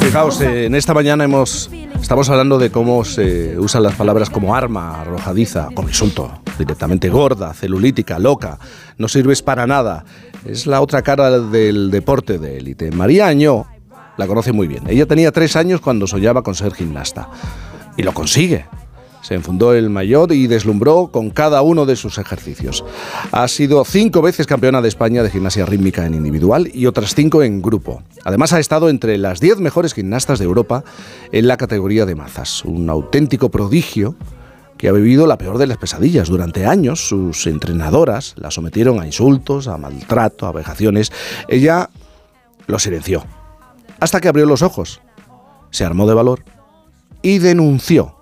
Fijaos, en esta mañana hemos estamos hablando de cómo se usan las palabras como arma, arrojadiza, como insulto, directamente gorda, celulítica, loca, no sirves para nada. Es la otra cara del deporte de élite. María Añó la conoce muy bien. Ella tenía tres años cuando soñaba con ser gimnasta. Y lo consigue. Se enfundó el maillot y deslumbró con cada uno de sus ejercicios. Ha sido cinco veces campeona de España de gimnasia rítmica en individual y otras cinco en grupo. Además ha estado entre las diez mejores gimnastas de Europa en la categoría de mazas. Un auténtico prodigio que ha vivido la peor de las pesadillas. Durante años sus entrenadoras la sometieron a insultos, a maltrato, a vejaciones. Ella lo silenció. Hasta que abrió los ojos. Se armó de valor y denunció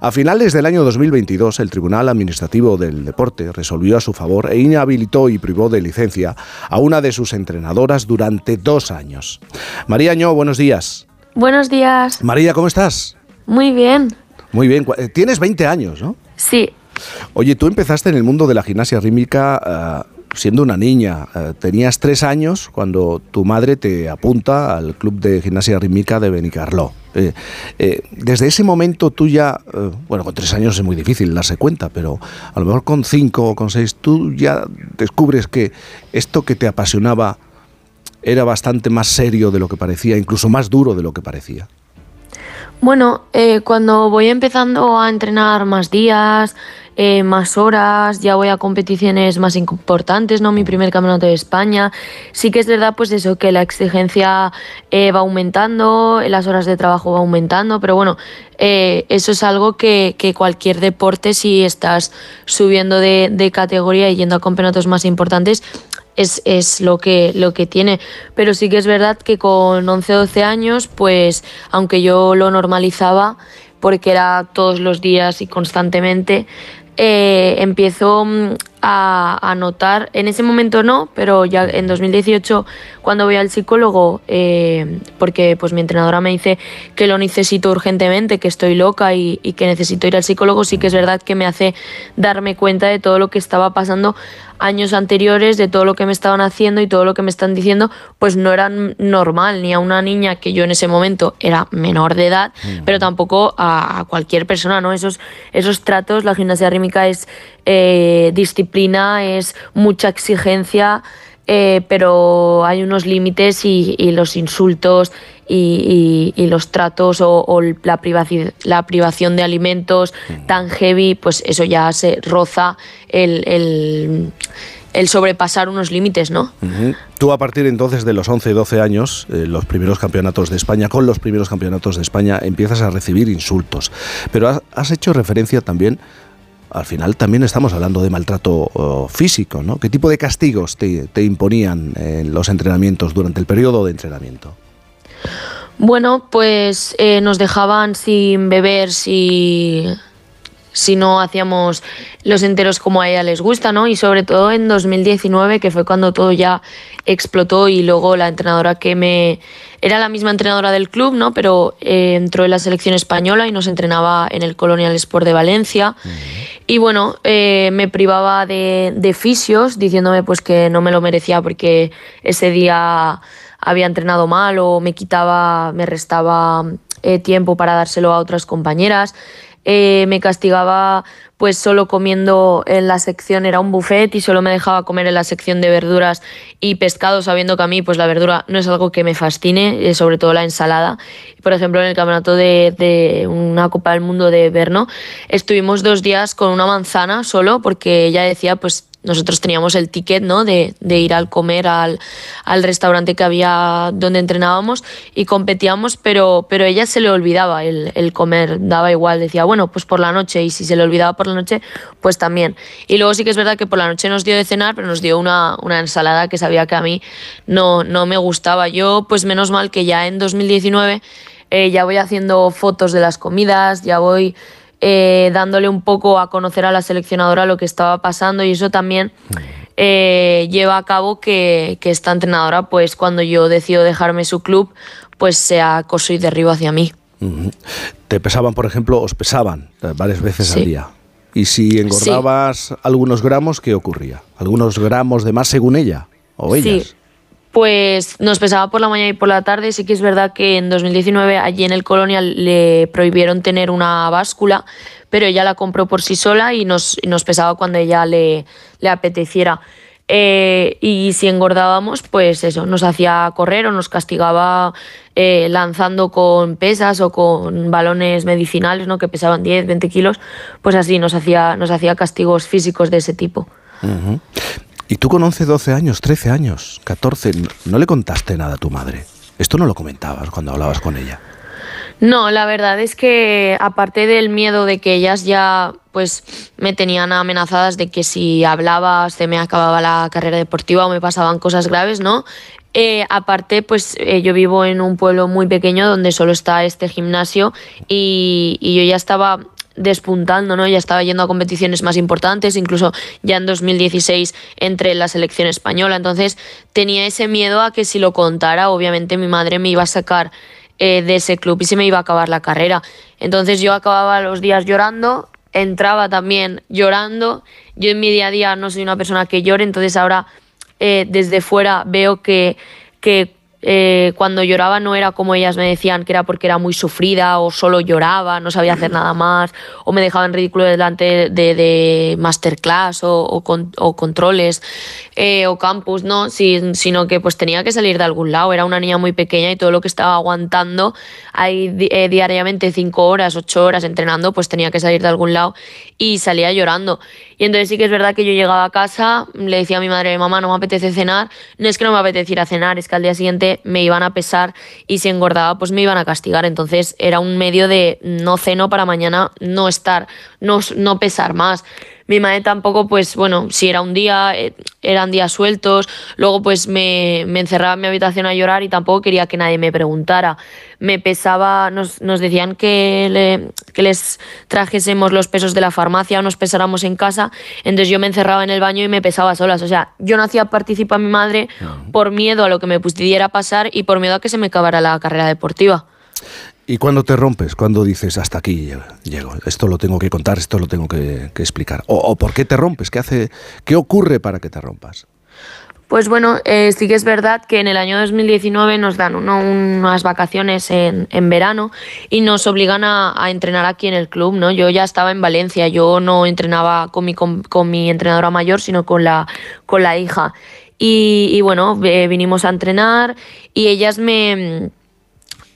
a finales del año 2022, el Tribunal Administrativo del Deporte resolvió a su favor e inhabilitó y privó de licencia a una de sus entrenadoras durante dos años. María Año, buenos días. Buenos días. María, ¿cómo estás? Muy bien. Muy bien. Eh, tienes 20 años, ¿no? Sí. Oye, tú empezaste en el mundo de la gimnasia rítmica eh, siendo una niña. Eh, tenías tres años cuando tu madre te apunta al club de gimnasia rítmica de Benicarló. Eh, eh, desde ese momento tú ya, bueno, con tres años es muy difícil darse cuenta, pero a lo mejor con cinco o con seis tú ya descubres que esto que te apasionaba era bastante más serio de lo que parecía, incluso más duro de lo que parecía. Bueno, cuando voy empezando a entrenar más días, eh, más horas, ya voy a competiciones más importantes, ¿no? Mi primer campeonato de España. Sí que es verdad, pues eso, que la exigencia eh, va aumentando, las horas de trabajo va aumentando, pero bueno, eh, eso es algo que, cualquier deporte, si estás subiendo de, categoría y yendo a campeonatos más importantes, es, es, lo, que, lo que tiene. Pero sí que es verdad que con 11 o 12 años, pues aunque yo lo normalizaba, porque era todos los días y constantemente, eh, empiezo mm, a, notar, en ese momento no, pero ya en 2018 cuando voy al psicólogo, eh, porque pues mi entrenadora me dice que lo necesito urgentemente, que estoy loca y, que necesito ir al psicólogo, sí que es verdad que me hace darme cuenta de todo lo que estaba pasando años anteriores, de todo lo que me estaban haciendo y todo lo que me están diciendo, pues no era normal, ni a una niña que yo en ese momento era menor de edad, mm. pero tampoco a, cualquier persona, ¿no? Esos, esos tratos, la gimnasia rítmica es eh, disciplina, es mucha exigencia, eh, pero hay unos límites y, los insultos y, los tratos o, la, privacidad, la privación de alimentos tan heavy, pues eso ya se roza el, sobrepasar unos límites, ¿no? Tú a partir entonces de los 11, 12 años, eh, los primeros campeonatos de España, con los primeros campeonatos de España, empiezas a recibir insultos. Pero has hecho referencia también al final también estamos hablando de maltrato oh, físico, ¿no? ¿Qué tipo de castigos te, imponían en los entrenamientos durante el periodo de entrenamiento? Bueno, pues eh, nos dejaban sin beber, si, si no hacíamos los enteros como a ella les gusta, ¿no? Y sobre todo en 2019, que fue cuando todo ya explotó y luego la entrenadora que me era la misma entrenadora del club, ¿no? Pero eh, entró en la selección española y nos entrenaba en el Colonial Sport de Valencia. Y bueno, eh, me privaba de, de fisios, diciéndome pues que no me lo merecía porque ese día había entrenado mal o me quitaba, me restaba eh, tiempo para dárselo a otras compañeras. Eh, me castigaba pues solo comiendo en la sección, era un buffet y solo me dejaba comer en la sección de verduras y pescado, sabiendo que a mí pues la verdura no es algo que me fascine, eh, sobre todo la ensalada. Por ejemplo, en el campeonato de, de una Copa del Mundo de Berno, estuvimos dos días con una manzana solo porque ella decía pues nosotros teníamos el ticket ¿no? de, ir al comer al, restaurante que había donde entrenábamos y competíamos, pero, pero ella se le olvidaba el, comer, daba igual, decía, bueno, pues por la noche, y si se le olvidaba por la noche, pues también. Y luego sí que es verdad que por la noche nos dio de cenar, pero nos dio una, ensalada que sabía que a mí no, no me gustaba. Yo, pues menos mal que ya en 2019 eh, ya voy haciendo fotos de las comidas, ya voy eh, dándole un poco a conocer a la seleccionadora lo que estaba pasando y eso también eh, lleva a cabo que, esta entrenadora, pues cuando yo decido dejarme su club, pues sea acoso y derribo hacia mí. ¿Te pesaban, por ejemplo, os pesaban varias veces al día? Y si engordabas algunos gramos, ¿qué ocurría? ¿Algunos gramos de más según ella o ellas? Sí. Pues nos pesaba por la mañana y por la tarde. Sí que es verdad que en 2019 allí en el Colonial le prohibieron tener una báscula, pero ella la compró por sí sola y nos, nos pesaba cuando ella le, le apeteciera. Eh, y si engordábamos, pues eso, nos hacía correr o nos castigaba eh, lanzando con pesas o con balones medicinales, ¿no? que pesaban 10, 20 kilos, pues así nos hacía, nos hacía castigos físicos de ese tipo. Y tú con 11, 12 años, 13 años, 14, ¿no le contaste nada a tu madre? Esto no lo comentabas cuando hablabas con ella. No, la verdad es que aparte del miedo de que ellas ya pues me tenían amenazadas de que si hablaba se me acababa la carrera deportiva o me pasaban cosas graves, ¿no? Eh, aparte, pues eh, yo vivo en un pueblo muy pequeño donde solo está este gimnasio y, y, yo ya estaba despuntando, ¿no? Ya estaba yendo a competiciones más importantes, incluso ya en 2016 entre la selección española. Entonces tenía ese miedo a que si lo contara, obviamente mi madre me iba a sacar eh, de ese club y se me iba a acabar la carrera. Entonces yo acababa los días llorando, entraba también llorando. Yo en mi día a día no soy una persona que llore, entonces ahora eh, desde fuera veo que, que eh, cuando lloraba no era como ellas me decían que era porque era muy sufrida o solo lloraba, no sabía hacer nada más, o me dejaba en ridículo delante de, de masterclass o, o, con, o controles eh, o campus, no, sí, sino que pues tenía que salir de algún lado. Era una niña muy pequeña y todo lo que estaba aguantando ahí eh, diariamente cinco horas, ocho horas entrenando, pues tenía que salir de algún lado y salía llorando. Y entonces sí que es verdad que yo llegaba a casa, le decía a mi madre, mamá, no me apetece cenar, no es que no me apeteciera cenar, es que al día siguiente me iban a pesar y si engordaba pues me iban a castigar. Entonces era un medio de no ceno para mañana no estar, no, no pesar más. Mi madre tampoco, pues bueno, si era un día, eh, eran días sueltos, luego pues me, me, encerraba en mi habitación a llorar y tampoco quería que nadie me preguntara. Me pesaba, nos, nos decían que, le, que les trajésemos los pesos de la farmacia o nos pesáramos en casa, entonces yo me encerraba en el baño y me pesaba solas. O sea, yo no hacía participar a mi madre por miedo a lo que me pudiera pasar y por miedo a que se me acabara la carrera deportiva. ¿Y cuando te rompes? cuando dices hasta aquí llego? Esto lo tengo que contar, esto lo tengo que, explicar. O, por qué te rompes? ¿Qué, hace, ¿Qué ocurre para que te rompas? Pues bueno, eh, sí que es verdad que en el año 2019 nos dan unas vacaciones en, verano y nos obligan a, entrenar aquí en el club, ¿no? Yo ya estaba en Valencia, yo no entrenaba con mi, mi entrenadora mayor, sino con la, con la hija. Y, y bueno, eh, vinimos a entrenar y ellas me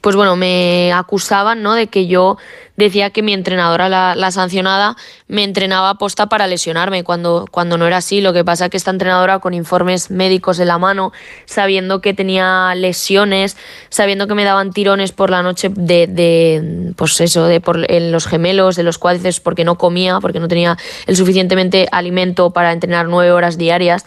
pues bueno, me acusaban ¿no? de que yo decía que mi entrenadora, la, la sancionada, me entrenaba aposta para lesionarme, cuando, cuando no era así. Lo que pasa es que esta entrenadora, con informes médicos en la mano, sabiendo que tenía lesiones, sabiendo que me daban tirones por la noche de, de pues eso, de por, en los gemelos, de los cuádriceps, porque no comía, porque no tenía el suficientemente alimento para entrenar nueve horas diarias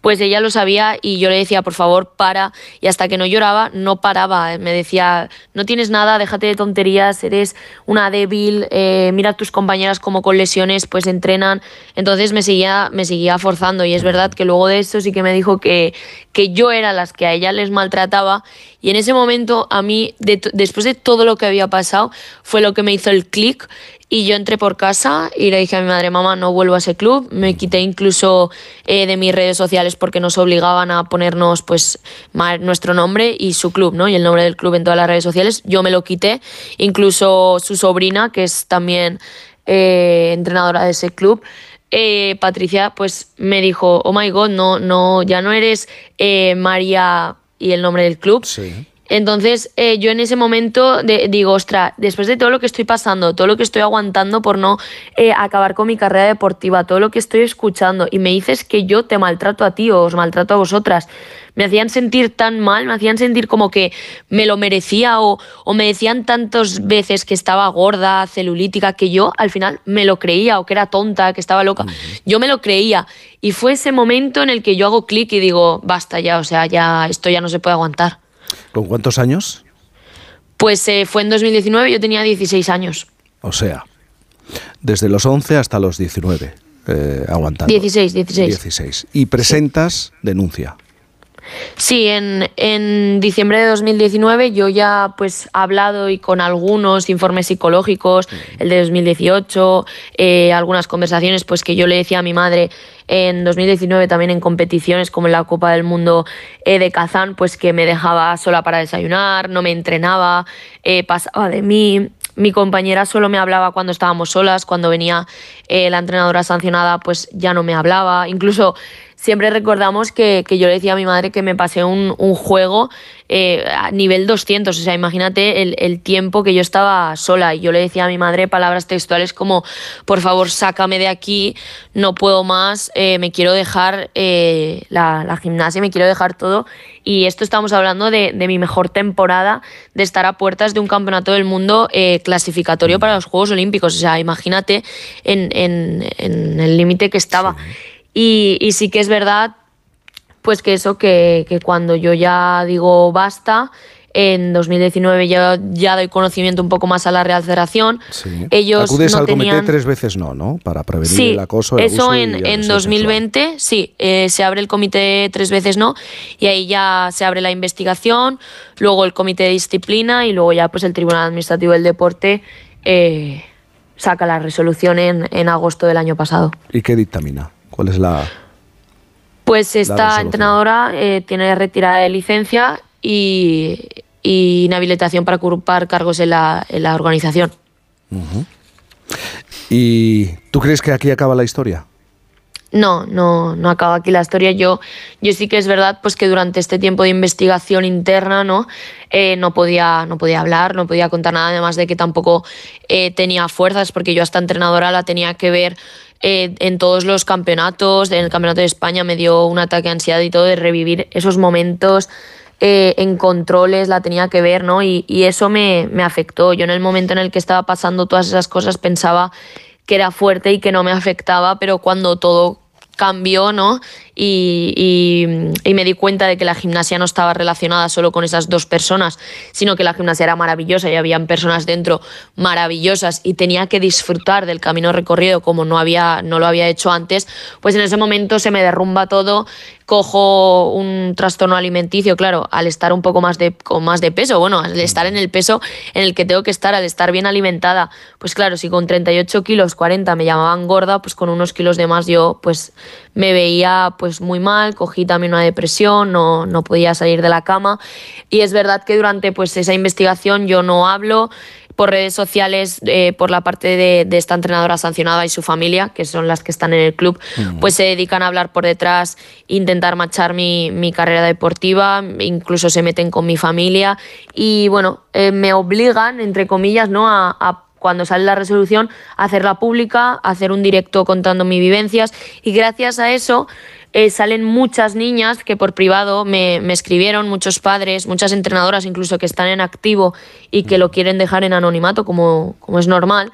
pues ella lo sabía y yo le decía, por favor, para. Y hasta que no lloraba, no paraba. Me decía, no tienes nada, déjate de tonterías, eres una débil, eh, mira a tus compañeras como con lesiones, pues entrenan. Entonces me seguía, me seguía forzando y es verdad que luego de eso sí que me dijo que, que yo era las que a ella les maltrataba. Y en ese momento, a mí, de, después de todo lo que había pasado, fue lo que me hizo el clic y yo entré por casa y le dije a mi madre, mamá, no vuelvo a ese club. Me quité incluso eh, de mis redes sociales porque nos obligaban a ponernos pues nuestro nombre y su club, ¿no? Y el nombre del club en todas las redes sociales. Yo me lo quité. Incluso su sobrina, que es también eh, entrenadora de ese club, eh, Patricia, pues me dijo, oh my god, no, no, ya no eres eh, María y el nombre del club. Sí. Entonces eh, yo en ese momento de, digo, ostra, después de todo lo que estoy pasando, todo lo que estoy aguantando por no eh, acabar con mi carrera deportiva, todo lo que estoy escuchando, y me dices que yo te maltrato a ti o os maltrato a vosotras, me hacían sentir tan mal, me hacían sentir como que me lo merecía o, o me decían tantas veces que estaba gorda, celulítica, que yo al final me lo creía o que era tonta, que estaba loca. Yo me lo creía. Y fue ese momento en el que yo hago clic y digo, basta ya, o sea, ya esto ya no se puede aguantar. ¿Con cuántos años? Pues eh, fue en 2019, yo tenía 16 años. O sea, desde los 11 hasta los 19, eh, aguantando. 16, 16. 16. Y presentas sí. denuncia. Sí, en, en, diciembre de 2019 yo ya pues he hablado y con algunos informes psicológicos, el de 2018, eh, algunas conversaciones pues que yo le decía a mi madre en 2019 también en competiciones como en la Copa del Mundo eh, de Kazán, pues que me dejaba sola para desayunar, no me entrenaba, eh, pasaba de mí, mi compañera solo me hablaba cuando estábamos solas, cuando venía la entrenadora sancionada, pues ya no me hablaba. Incluso siempre recordamos que, que, yo le decía a mi madre que me pasé un, un juego eh, a nivel 200, o sea, imagínate el, el, tiempo que yo estaba sola y yo le decía a mi madre palabras textuales como, por favor, sácame de aquí, no puedo más, eh, me quiero dejar eh, la, la, gimnasia, me quiero dejar todo. Y esto estamos hablando de, de, mi mejor temporada, de estar a puertas de un campeonato del mundo clasificatorio para los Juegos Olímpicos, o sea, imagínate en, en, en el límite que estaba. Sí. Y, sí que es verdad, pues que eso, que, cuando yo ya digo basta, en 2019 ya, ya doy conocimiento un poco más a la Real Federación. Sí. Ellos Acudes al comité tres veces no, ¿no? Para prevenir el acoso. El eso en, en 2020, sexual. sí, eh, se abre el comité tres veces no y ahí ya se abre la investigación, luego el comité de disciplina y luego ya pues el Tribunal Administrativo del Deporte eh, saca la resolución en, en agosto del año pasado. ¿Y qué dictamina? ¿Cuál es la...? Pues esta entrenadora eh, tiene retirada de licencia y, y, inhabilitación para ocupar cargos en la, en la organización. Uh -huh. ¿Y tú crees que aquí acaba la historia? No, no, no acaba aquí la historia. Yo, yo sí que es verdad pues que durante este tiempo de investigación interna no, eh, no, podía, no podía hablar, no podía contar nada, además de que tampoco eh, tenía fuerzas, porque yo a esta entrenadora la tenía que ver eh, en todos los campeonatos, en el Campeonato de España me dio un ataque de ansiedad y todo de revivir esos momentos eh, en controles, la tenía que ver, ¿no? Y, y eso me, me, afectó. Yo en el momento en el que estaba pasando todas esas cosas pensaba que era fuerte y que no me afectaba, pero cuando todo cambió, ¿no? Y, y, me di cuenta de que la gimnasia no estaba relacionada solo con esas dos personas, sino que la gimnasia era maravillosa y habían personas dentro maravillosas y tenía que disfrutar del camino recorrido como no, había, no lo había hecho antes, pues en ese momento se me derrumba todo, cojo un trastorno alimenticio, claro, al estar un poco más de, con más de peso, bueno, al estar en el peso en el que tengo que estar, al estar bien alimentada, pues claro, si con 38 kilos, 40 me llamaban gorda, pues con unos kilos de más yo pues me veía pues muy mal, cogí también una depresión, no, no podía salir de la cama y es verdad que durante pues esa investigación yo no hablo, por redes sociales, eh, por la parte de, de, esta entrenadora sancionada y su familia, que son las que están en el club, mm. pues se dedican a hablar por detrás, intentar machar mi, mi, carrera deportiva, incluso se meten con mi familia y bueno, eh, me obligan, entre comillas, ¿no? a, a cuando sale la resolución, hacerla pública, hacer un directo contando mis vivencias y gracias a eso eh, salen muchas niñas que por privado me, me, escribieron, muchos padres, muchas entrenadoras incluso que están en activo y que lo quieren dejar en anonimato como, como es normal.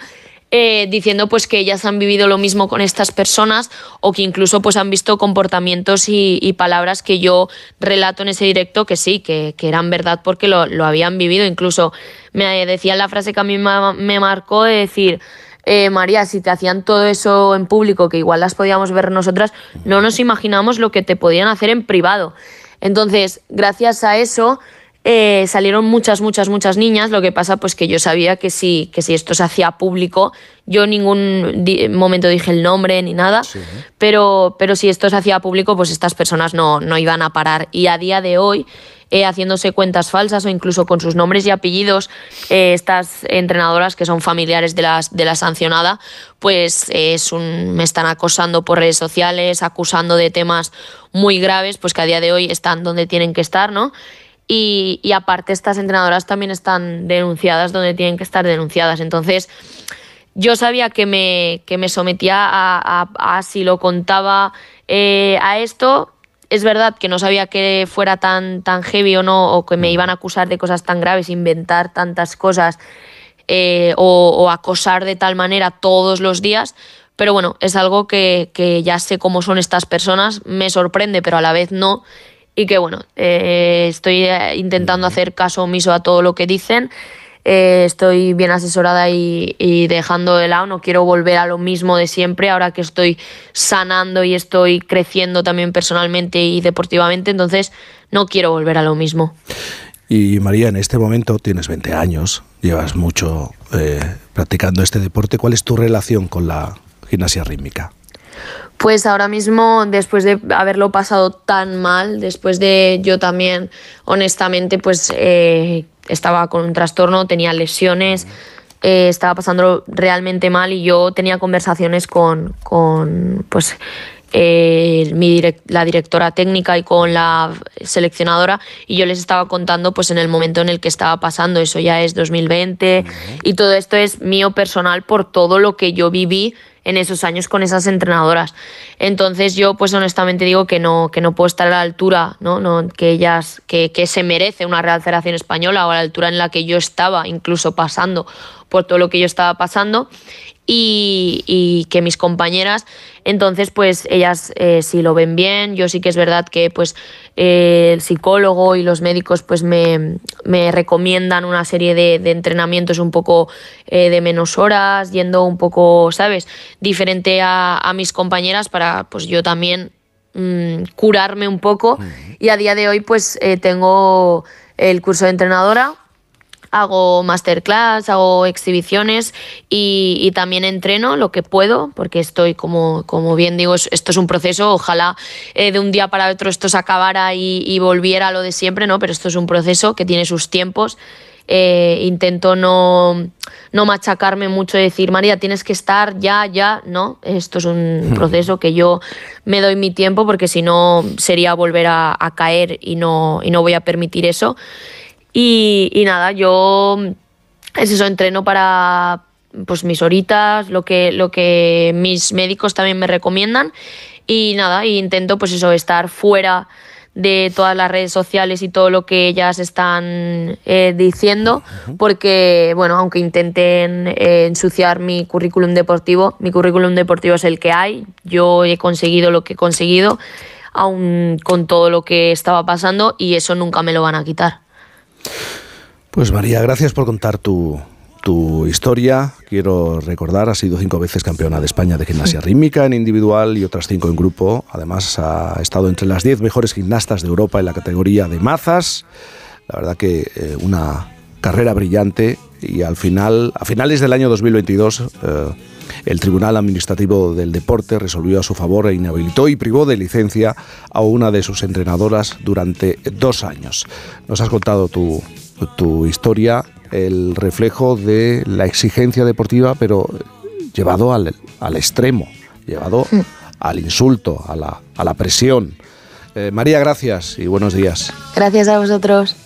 Eh, diciendo pues que ellas han vivido lo mismo con estas personas o que incluso pues han visto comportamientos y, palabras que yo relato en ese directo que sí, que, eran verdad porque lo, lo, habían vivido. Incluso me decían la frase que a mí me, me marcó de decir, eh, María, si te hacían todo eso en público, que igual las podíamos ver nosotras, no nos imaginamos lo que te podían hacer en privado. Entonces, gracias a eso, eh, salieron muchas, muchas, muchas niñas. Lo que pasa, pues que yo sabía que si, que si esto se hacía público, yo en ningún di momento dije el nombre ni nada, sí. pero, pero si esto se hacía público, pues estas personas no, no iban a parar. Y a día de hoy, eh, haciéndose cuentas falsas o incluso con sus nombres y apellidos, eh, estas entrenadoras que son familiares de, las, de la sancionada, pues es un, me están acosando por redes sociales, acusando de temas muy graves, pues que a día de hoy están donde tienen que estar, ¿no? Y, y, aparte estas entrenadoras también están denunciadas donde tienen que estar denunciadas. Entonces yo sabía que me, que me sometía a, a, a, si lo contaba eh, a esto. Es verdad que no sabía que fuera tan, tan heavy o no, o que me iban a acusar de cosas tan graves, inventar tantas cosas eh, o, o acosar de tal manera todos los días. Pero bueno, es algo que, que ya sé cómo son estas personas, me sorprende, pero a la vez no y que bueno, eh, estoy intentando hacer caso omiso a todo lo que dicen. eh, estoy bien asesorada y, dejando de lado, no quiero volver a lo mismo de siempre, ahora que estoy sanando y estoy creciendo también personalmente y deportivamente, entonces no quiero volver a lo mismo. Y María, en este momento tienes 20 años, llevas mucho eh, practicando este deporte, ¿cuál es tu relación con la gimnasia rítmica? Pues ahora mismo, después de haberlo pasado tan mal, después de yo también, honestamente, pues eh, estaba con un trastorno, tenía lesiones, eh, estaba pasando realmente mal y yo tenía conversaciones con, con pues, eh, mi la directora técnica y con la seleccionadora y yo les estaba contando pues en el momento en el que estaba pasando, eso ya es 2020 y todo esto es mío personal por todo lo que yo viví en esos años con esas entrenadoras. Entonces yo pues honestamente digo que no, que no puedo estar a la altura, ¿no? no que ellas, que, que se merece una Real Española o a la altura en la que yo estaba, incluso pasando por todo lo que yo estaba pasando y, que mis compañeras, entonces pues ellas eh, si lo ven bien, yo sí que es verdad que pues eh, el psicólogo y los médicos pues me, recomiendan una serie de, entrenamientos un poco eh, de menos horas, yendo un poco, ¿sabes?, diferente a, mis compañeras para pues yo también mm, curarme un poco y a día de hoy pues tengo el curso de entrenadora hago masterclass, hago exhibiciones y, también entreno lo que puedo, porque estoy, como, como bien digo, esto es un proceso, ojalá eh, de un día para otro esto se acabara y, volviera a lo de siempre, ¿no? pero esto es un proceso que tiene sus tiempos. Eh, intento no, no, machacarme mucho, decir, María, tienes que estar ya, ya, no, esto es un proceso que yo me doy mi tiempo porque si no sería volver a, a caer y no, y no voy a permitir eso. Y, nada, yo es eso, entreno para pues mis horitas, lo que, lo que mis médicos también me recomiendan. Y nada, intento pues eso, estar fuera de todas las redes sociales y todo lo que ellas están eh, diciendo, porque, bueno, aunque intenten eh, ensuciar mi currículum deportivo, mi currículum deportivo es el que hay, yo he conseguido lo que he conseguido, aún con todo lo que estaba pasando, y eso nunca me lo van a quitar. Pues María, gracias por contar tu, historia. Quiero recordar, has sido cinco veces campeona de España de gimnasia rítmica en individual y otras cinco en grupo. Además, ha estado entre las diez mejores gimnastas de Europa en la categoría de mazas. La verdad que eh, una carrera brillante y al final, a finales del año 2022, eh, el Tribunal Administrativo del Deporte resolvió a su favor e inhabilitó y privó de licencia a una de sus entrenadoras durante dos años. Nos has contado tu, historia, el reflejo de la exigencia deportiva, pero llevado al, extremo, llevado al insulto, a la, presión. Eh, María, gracias y buenos días. Gracias a vosotros.